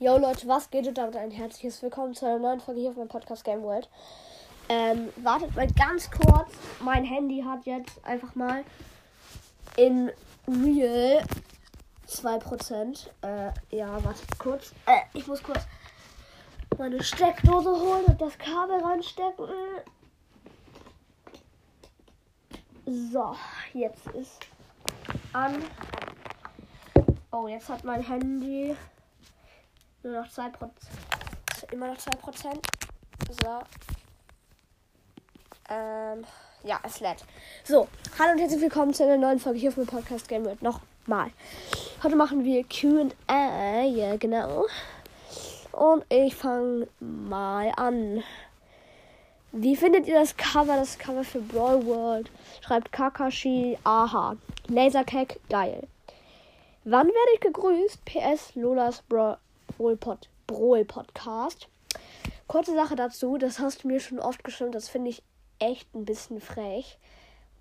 Yo Leute, was geht und damit ein herzliches Willkommen zu einer neuen Folge hier auf meinem Podcast Game World. Ähm, wartet mal ganz kurz. Mein Handy hat jetzt einfach mal in Real 2%. Äh, ja, wartet kurz. Äh, ich muss kurz meine Steckdose holen und das Kabel ranstecken. So, jetzt ist an. Oh, jetzt hat mein Handy nur noch 2%. Immer noch 2%. So. Ähm, ja, es lädt. So, hallo und herzlich willkommen zu einer neuen Folge hier auf dem Podcast Game World. Nochmal. Heute machen wir QA. Ja, genau. Und ich fange mal an. Wie findet ihr das Cover? Das Cover für Brawl World. Schreibt Kakashi. Aha. Lasercake. Geil. Wann werde ich gegrüßt? PS Lolas Brawl Pod, Brawl Podcast. Kurze Sache dazu, das hast du mir schon oft geschrieben, das finde ich echt ein bisschen frech.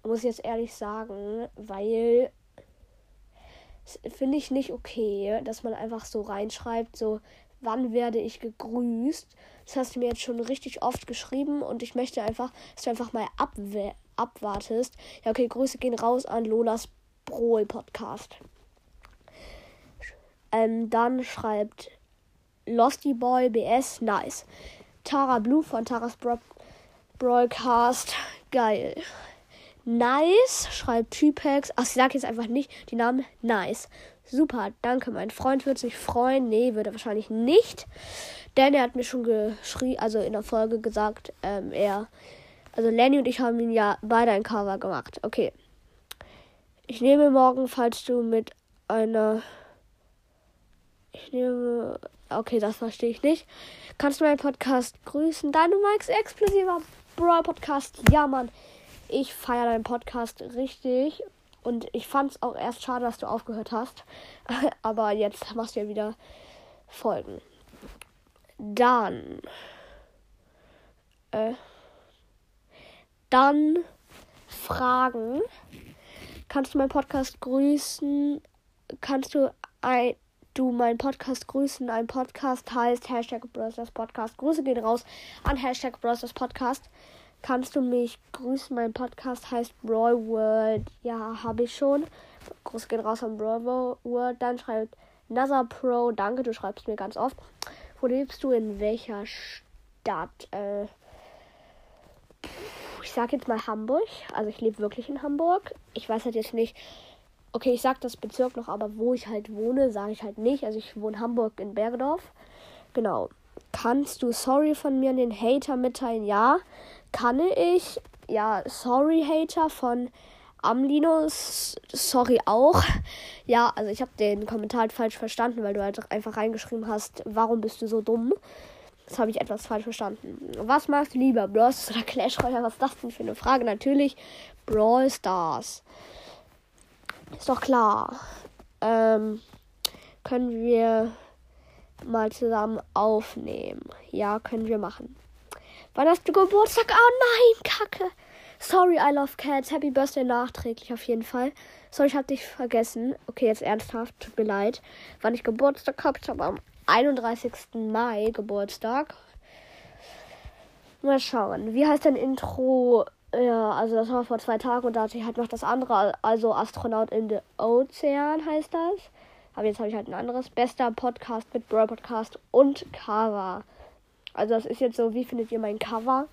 Muss ich jetzt ehrlich sagen, weil finde ich nicht okay, dass man einfach so reinschreibt, so wann werde ich gegrüßt. Das hast du mir jetzt schon richtig oft geschrieben und ich möchte einfach, dass du einfach mal abwartest. Ja, okay, Grüße gehen raus an Lolas Brawl Podcast. Ähm, dann schreibt Losty Boy BS, nice. Tara Blue von Taras Bro Broadcast, geil. Nice, schreibt Typex. Ach, ich sag jetzt einfach nicht die Namen. Nice. Super, danke. Mein Freund wird sich freuen. Nee, würde er wahrscheinlich nicht. Denn er hat mir schon geschrieben, also in der Folge gesagt, ähm, er. Also Lenny und ich haben ihn ja beide ein Cover gemacht. Okay. Ich nehme morgen, falls du mit einer. Ich nehme. Okay, das verstehe ich nicht. Kannst du meinen Podcast grüßen? Dynamax explosiver Brawl Podcast. Ja, Mann. Ich feiere deinen Podcast richtig. Und ich fand es auch erst schade, dass du aufgehört hast. Aber jetzt machst du ja wieder Folgen. Dann. Äh, dann Fragen. Kannst du meinen Podcast grüßen? Kannst du ein du meinen Podcast grüßen. Ein Podcast heißt Hashtag Browsers Podcast. Grüße gehen raus an Hashtag Browsers Podcast. Kannst du mich grüßen? Mein Podcast heißt Brawl World. Ja, habe ich schon. Grüße gehen raus an Brawl World. Dann schreibt Nazar Pro. Danke, du schreibst mir ganz oft. Wo lebst du? In welcher Stadt? Äh, ich sag jetzt mal Hamburg. Also ich lebe wirklich in Hamburg. Ich weiß halt jetzt nicht. Okay, ich sag das Bezirk noch, aber wo ich halt wohne, sage ich halt nicht. Also ich wohne Hamburg in Bergedorf. Genau. Kannst du sorry von mir an den Hater mitteilen? Ja, kann ich. Ja, sorry Hater von Amlinus. Sorry auch. Ja, also ich habe den Kommentar halt falsch verstanden, weil du halt einfach reingeschrieben hast, warum bist du so dumm? Das habe ich etwas falsch verstanden. Was magst du lieber? Brawl Stars oder Clash Royale? Was ist das denn für eine Frage? Natürlich Brawl Stars. Ist doch klar. Ähm, können wir mal zusammen aufnehmen? Ja, können wir machen. Wann hast du Geburtstag? Oh nein, Kacke. Sorry, I love cats. Happy Birthday nachträglich auf jeden Fall. Sorry, ich hab dich vergessen. Okay, jetzt ernsthaft, tut mir leid. Wann ich Geburtstag hab, ich habe am 31. Mai Geburtstag. Mal schauen. Wie heißt dein Intro? Ja, also das war vor zwei Tagen und da hatte ich halt noch das andere, also Astronaut in the Ozean heißt das. Aber jetzt habe ich halt ein anderes. Bester Podcast mit Brawl Podcast und Cover. Also das ist jetzt so, wie findet ihr mein Cover?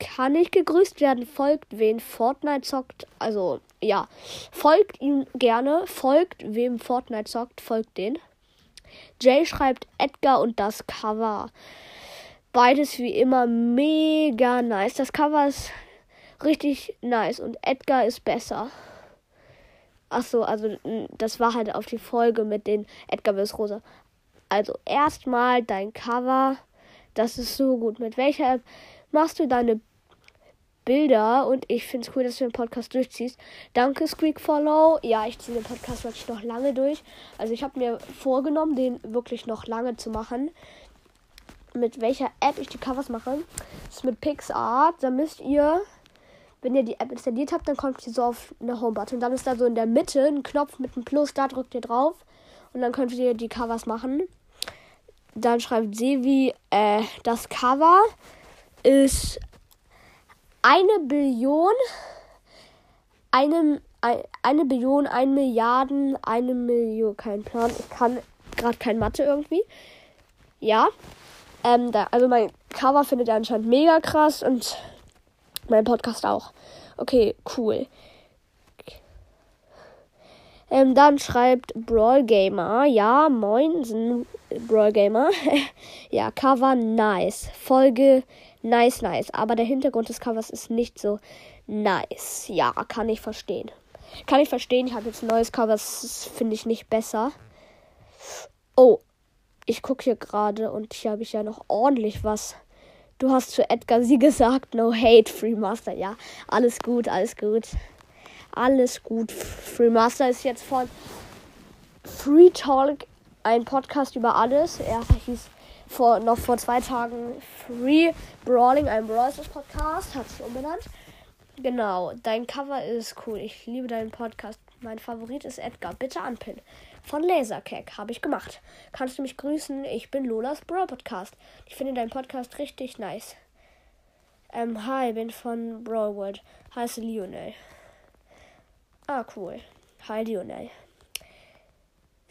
Kann ich gegrüßt werden? Folgt wen Fortnite zockt. Also ja, folgt ihm gerne. Folgt wem Fortnite zockt. Folgt den. Jay schreibt Edgar und das Cover. Beides wie immer mega nice. Das Cover ist richtig nice und Edgar ist besser. Ach so, also das war halt auf die Folge mit den Edgar vs. Rosa. Also erstmal dein Cover. Das ist so gut. Mit welcher App machst du deine Bilder und ich finde es cool, dass du den Podcast durchziehst. Danke, Squeak Follow. Ja, ich ziehe den Podcast wirklich noch lange durch. Also ich habe mir vorgenommen, den wirklich noch lange zu machen. Mit welcher App ich die Covers mache. Das ist mit PixArt. Da müsst ihr, wenn ihr die App installiert habt, dann kommt ihr so auf eine Home-Button. Dann ist da so in der Mitte ein Knopf mit einem Plus. Da drückt ihr drauf. Und dann könnt ihr die Covers machen. Dann schreibt Sevi, äh, das Cover ist eine Billion, eine, eine Billion, eine Milliarden, eine Million, kein Plan. Ich kann gerade kein Mathe irgendwie. Ja. Ähm, da, also mein Cover findet er anscheinend mega krass und mein Podcast auch. Okay, cool. Ähm, dann schreibt Brawl Gamer, ja, moin, Brawl Gamer. ja, Cover nice. Folge nice, nice. Aber der Hintergrund des Covers ist nicht so nice. Ja, kann ich verstehen. Kann ich verstehen. Ich habe jetzt ein neues Cover, das finde ich nicht besser. Oh, ich gucke hier gerade und hier habe ich ja noch ordentlich was. Du hast zu Edgar sie gesagt, no hate, Free Master. Ja, alles gut, alles gut. Alles gut. Free Master ist jetzt von Free Talk, ein Podcast über alles. Er hieß vor, noch vor zwei Tagen Free Brawling, ein Brawlers Podcast, hat sich umbenannt. Genau, dein Cover ist cool. Ich liebe deinen Podcast. Mein Favorit ist Edgar. Bitte anpinnen. Von Lasercake habe ich gemacht. Kannst du mich grüßen? Ich bin Lolas Brawl Podcast. Ich finde deinen Podcast richtig nice. Ähm, hi, bin von Brawl World. Heiße Lionel. Ah, cool. Hi, Lionel.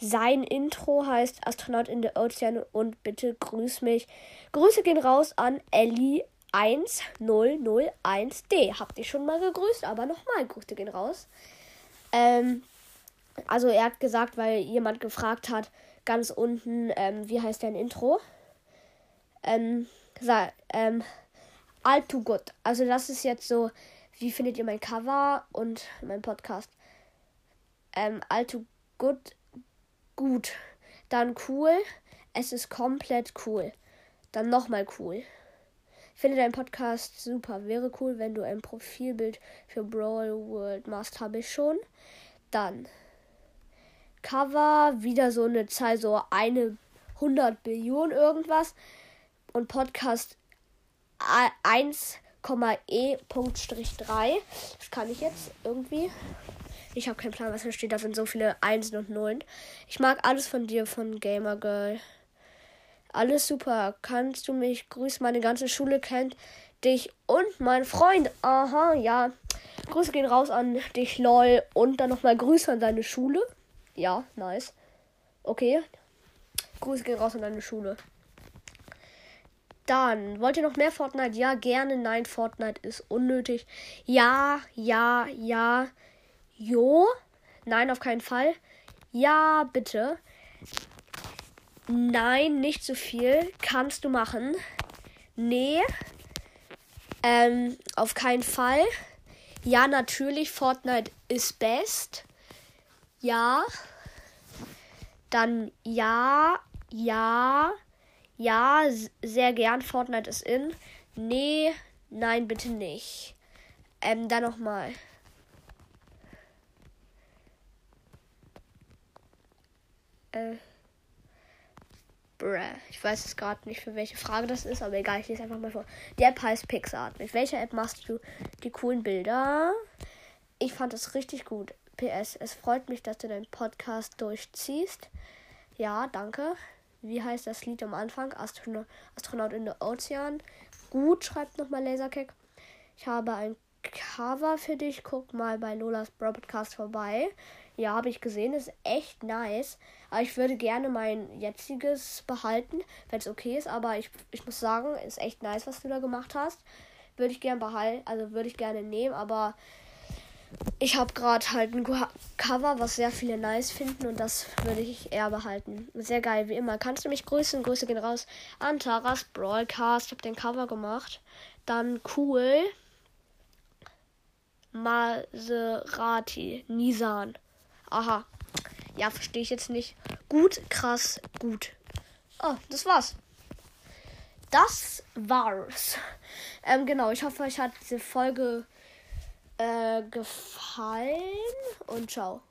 Sein Intro heißt Astronaut in der Ozean und bitte grüß mich. Grüße gehen raus an Ellie 1001D. Habt ihr schon mal gegrüßt, aber nochmal Grüße gehen raus. Ähm, also er hat gesagt, weil jemand gefragt hat, ganz unten, ähm, wie heißt dein Intro? Ähm, ähm, all too good. Also das ist jetzt so wie findet ihr mein Cover und mein Podcast? Ähm, allzu gut, gut. Dann cool. Es ist komplett cool. Dann nochmal cool. Finde deinen Podcast super. Wäre cool, wenn du ein Profilbild für Brawl World machst. Habe ich schon. Dann Cover, wieder so eine Zahl, so eine 100 Billionen irgendwas. Und Podcast 1 E.3. Das kann ich jetzt irgendwie. Ich habe keinen Plan, was da steht. Da sind so viele Einsen und Nullen. Ich mag alles von dir, von Gamer Girl. Alles super. Kannst du mich grüßen? Meine ganze Schule kennt dich und mein Freund. Aha, ja. Grüße gehen raus an dich, lol. Und dann nochmal Grüße an deine Schule. Ja, nice. Okay. Grüße gehen raus an deine Schule. Dann, wollt ihr noch mehr Fortnite? Ja, gerne. Nein, Fortnite ist unnötig. Ja, ja, ja. Jo. Nein, auf keinen Fall. Ja, bitte. Nein, nicht so viel. Kannst du machen. Nee. Ähm, auf keinen Fall. Ja, natürlich. Fortnite ist best. Ja. Dann ja, ja. Ja, sehr gern. Fortnite ist in. Nee, nein, bitte nicht. Ähm, dann nochmal. Äh. Bruh. Ich weiß jetzt gerade nicht, für welche Frage das ist, aber egal, ich lese einfach mal vor. Die App heißt Pixart. Mit welcher App machst du die coolen Bilder? Ich fand es richtig gut. PS, es freut mich, dass du deinen Podcast durchziehst. Ja, danke. Wie heißt das Lied am Anfang? Astronaut, Astronaut in der Ozean. Gut, schreibt nochmal Laserkick. Ich habe ein Cover für dich. Guck mal bei Lolas Broadcast vorbei. Ja, habe ich gesehen. Ist echt nice. Aber ich würde gerne mein jetziges behalten, wenn es okay ist. Aber ich, ich muss sagen, ist echt nice, was du da gemacht hast. Würde ich gerne behalten. Also würde ich gerne nehmen. Aber ich habe gerade halt ein Cover, was sehr viele nice finden und das würde ich eher behalten. Sehr geil, wie immer. Kannst du mich grüßen? Grüße gehen raus an Taras Broadcast. Habe den Cover gemacht. Dann cool. Maserati. Nissan. Aha. Ja, verstehe ich jetzt nicht. Gut, krass, gut. Oh, das war's. das war's. Ähm, genau, ich hoffe, euch hat diese Folge äh, gefallen und ciao.